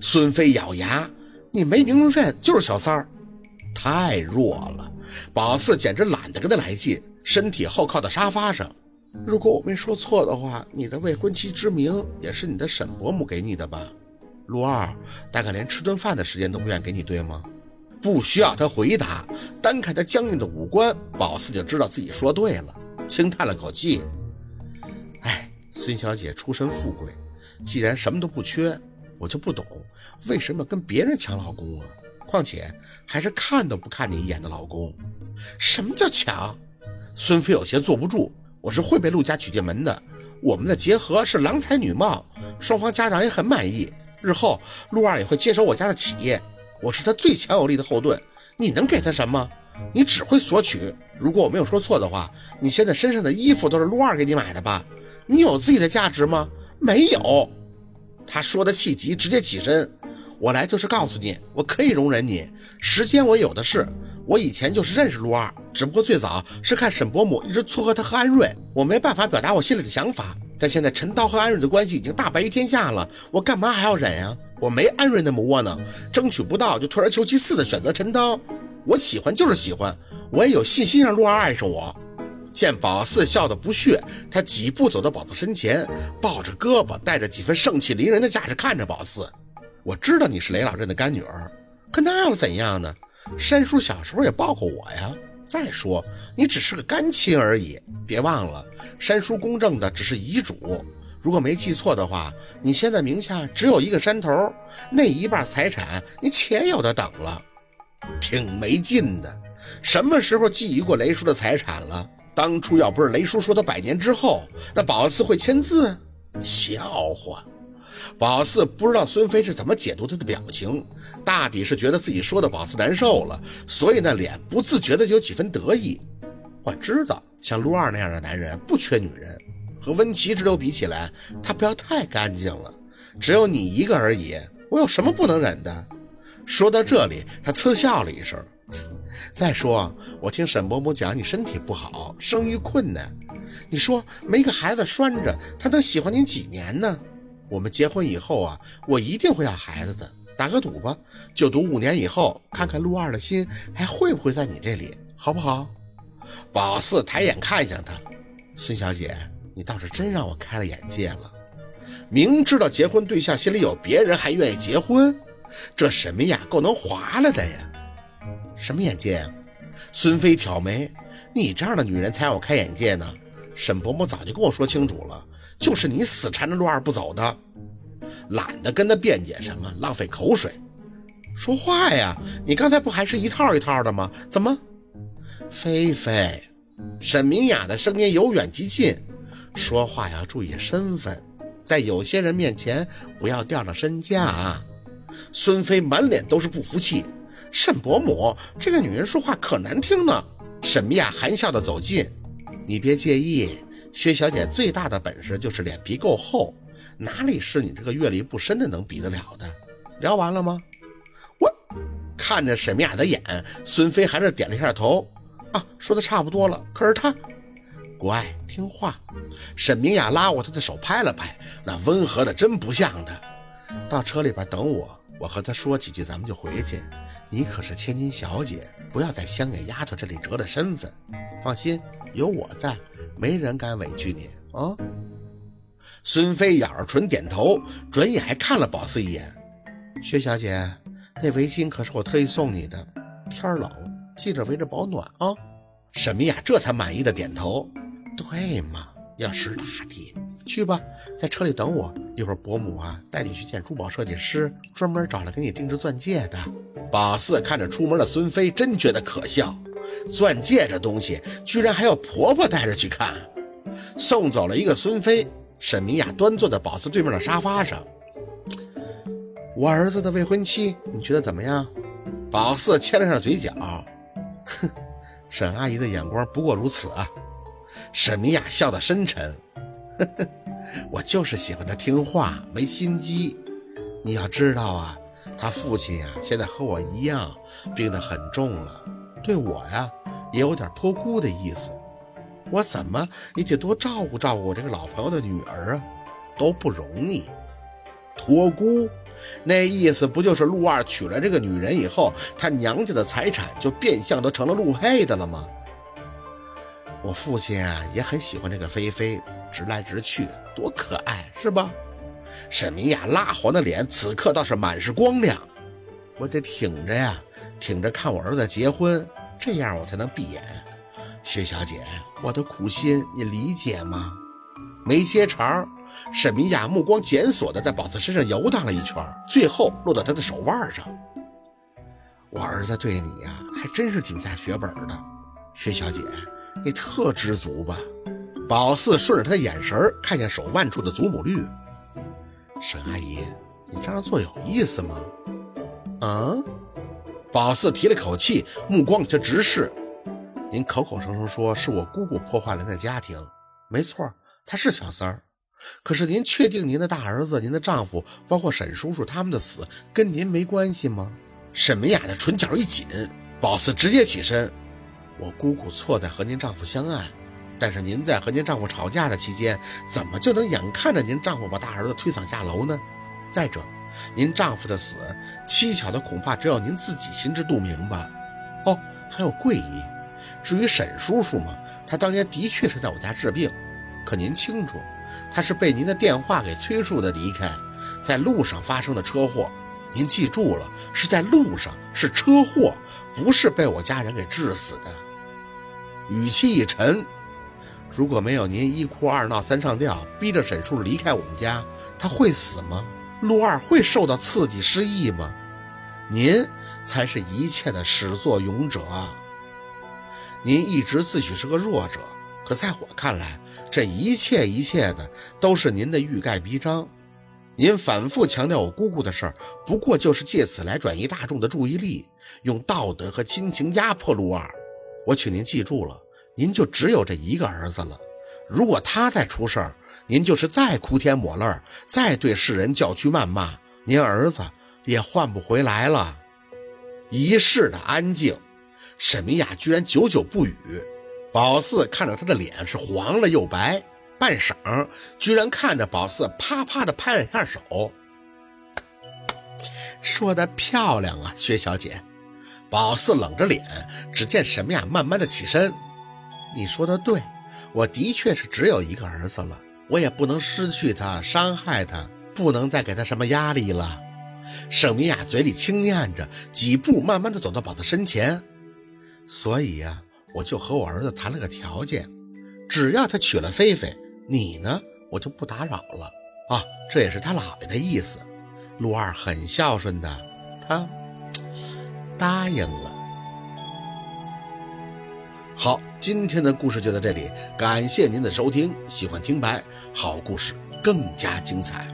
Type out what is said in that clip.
孙飞咬牙：“你没名分就是小三儿，太弱了。”宝四简直懒得跟他来劲，身体后靠在沙发上。如果我没说错的话，你的未婚妻之名也是你的沈伯母给你的吧？陆二大概连吃顿饭的时间都不愿给你，对吗？不需要他回答，单看他僵硬的五官，宝四就知道自己说对了，轻叹了口气：“哎，孙小姐出身富贵，既然什么都不缺，我就不懂为什么跟别人抢老公啊？况且还是看都不看你一眼的老公。什么叫抢？”孙飞有些坐不住。我是会被陆家娶进门的，我们的结合是郎才女貌，双方家长也很满意。日后陆二也会接手我家的企业，我是他最强有力的后盾。你能给他什么？你只会索取。如果我没有说错的话，你现在身上的衣服都是陆二给你买的吧？你有自己的价值吗？没有。他说的气急，直接起身。我来就是告诉你，我可以容忍你，时间我有的是。我以前就是认识陆二，只不过最早是看沈伯母一直撮合他和安瑞，我没办法表达我心里的想法。但现在陈涛和安瑞的关系已经大白于天下了，我干嘛还要忍呀？我没安瑞那么窝囊，争取不到就退而求其次的选择陈涛。我喜欢就是喜欢，我也有信心让陆二爱上我。见宝四笑得不屑，他几步走到宝四身前，抱着胳膊，带着几分盛气凌人的架势看着宝四。我知道你是雷老镇的干女儿，可那又怎样呢？山叔小时候也抱过我呀。再说，你只是个干亲而已。别忘了，山叔公证的只是遗嘱。如果没记错的话，你现在名下只有一个山头，那一半财产你且有的等了。挺没劲的。什么时候觊觎过雷叔的财产了？当初要不是雷叔说他百年之后，那宝四会签字？笑话。宝四不知道孙飞是怎么解读他的表情，大抵是觉得自己说的宝四难受了，所以那脸不自觉的就有几分得意。我知道，像陆二那样的男人不缺女人，和温琪之流比起来，他不要太干净了。只有你一个而已，我有什么不能忍的？说到这里，他嗤笑了一声。再说，我听沈伯母讲你身体不好，生育困难，你说没个孩子拴着，他能喜欢你几年呢？我们结婚以后啊，我一定会要孩子的。打个赌吧，就赌五年以后，看看陆二的心还会不会在你这里，好不好？宝四抬眼看向他，孙小姐，你倒是真让我开了眼界了。明知道结婚对象心里有别人，还愿意结婚，这沈明雅够能划了的呀？什么眼界啊？孙飞挑眉，你这样的女人才让我开眼界呢。沈伯母早就跟我说清楚了。就是你死缠着陆二不走的，懒得跟他辩解什么，浪费口水。说话呀，你刚才不还是一套一套的吗？怎么？菲菲，沈明雅的声音由远及近，说话要注意身份，在有些人面前不要掉了身价啊。孙飞满脸都是不服气，沈伯母这个女人说话可难听呢。沈明雅含笑的走近，你别介意。薛小姐最大的本事就是脸皮够厚，哪里是你这个阅历不深的能比得了的？聊完了吗？我看着沈明雅的眼，孙飞还是点了一下头。啊，说的差不多了。可是他乖听话。沈明雅拉过他的手，拍了拍，那温和的真不像他。到车里边等我，我和他说几句，咱们就回去。你可是千金小姐，不要在香野丫头这里折了身份。放心，有我在。没人敢委屈你啊！孙飞咬着唇点头，转眼还看了宝四一眼。薛小姐，那围巾可是我特意送你的，天儿冷记着围着保暖啊！沈明雅这才满意的点头。对嘛，要识大体。去吧，在车里等我，一会儿伯母啊带你去见珠宝设计师，专门找来给你定制钻戒的。宝四看着出门的孙飞，真觉得可笑。钻戒这东西，居然还要婆婆带着去看。送走了一个孙飞，沈明雅端坐在宝四对面的沙发上。我儿子的未婚妻，你觉得怎么样？宝四牵了上嘴角，哼，沈阿姨的眼光不过如此啊。沈明雅笑得深沉，呵呵，我就是喜欢她听话，没心机。你要知道啊，他父亲呀，现在和我一样，病得很重了。对我呀，也有点托孤的意思。我怎么也得多照顾照顾我这个老朋友的女儿啊，都不容易。托孤，那意思不就是陆二娶了这个女人以后，他娘家的财产就变相都成了陆黑的了吗？我父亲啊也很喜欢这个菲菲，直来直去，多可爱，是吧？沈明雅蜡黄的脸此刻倒是满是光亮。我得挺着呀，挺着看我儿子结婚，这样我才能闭眼。薛小姐，我的苦心你理解吗？没接茬。沈明雅目光检索的在宝子身上游荡了一圈，最后落到他的手腕上。我儿子对你呀，还真是挺下血本的。薛小姐，你特知足吧？宝四顺着他的眼神看见手腕处的祖母绿。沈阿姨，你这样做有意思吗？啊！宝四提了口气，目光有些直视。您口口声声说是我姑姑破坏了那家庭，没错，他是小三儿。可是您确定您的大儿子、您的丈夫，包括沈叔叔他们的死跟您没关系吗？沈文雅的唇角一紧，宝四直接起身。我姑姑错在和您丈夫相爱，但是您在和您丈夫吵架的期间，怎么就能眼看着您丈夫把大儿子推搡下楼呢？再者，您丈夫的死蹊跷的恐怕只有您自己心知肚明吧？哦，还有桂姨。至于沈叔叔嘛，他当年的确是在我家治病，可您清楚。他是被您的电话给催促的离开，在路上发生的车祸，您记住了，是在路上，是车祸，不是被我家人给致死的。语气一沉，如果没有您一哭二闹三上吊，逼着沈叔离开我们家，他会死吗？陆二会受到刺激失忆吗？您才是一切的始作俑者！您一直自诩是个弱者。可在我看来，这一切一切的都是您的欲盖弥彰。您反复强调我姑姑的事儿，不过就是借此来转移大众的注意力，用道德和亲情压迫陆二。我请您记住了，您就只有这一个儿子了。如果他再出事儿，您就是再哭天抹泪，再对世人叫屈谩骂，您儿子也换不回来了。一世的安静，沈明雅居然久久不语。宝四看着他的脸是黄了又白，半晌，居然看着宝四啪啪的拍了一下手，说的漂亮啊，薛小姐。宝四冷着脸，只见沈明雅慢慢的起身，你说的对，我的确是只有一个儿子了，我也不能失去他，伤害他，不能再给他什么压力了。沈明雅嘴里轻念着，几步慢慢的走到宝子身前，所以呀。我就和我儿子谈了个条件，只要他娶了菲菲，你呢，我就不打扰了啊。这也是他姥爷的意思。陆二很孝顺的，他 答应了。好，今天的故事就到这里，感谢您的收听。喜欢听白，好故事更加精彩。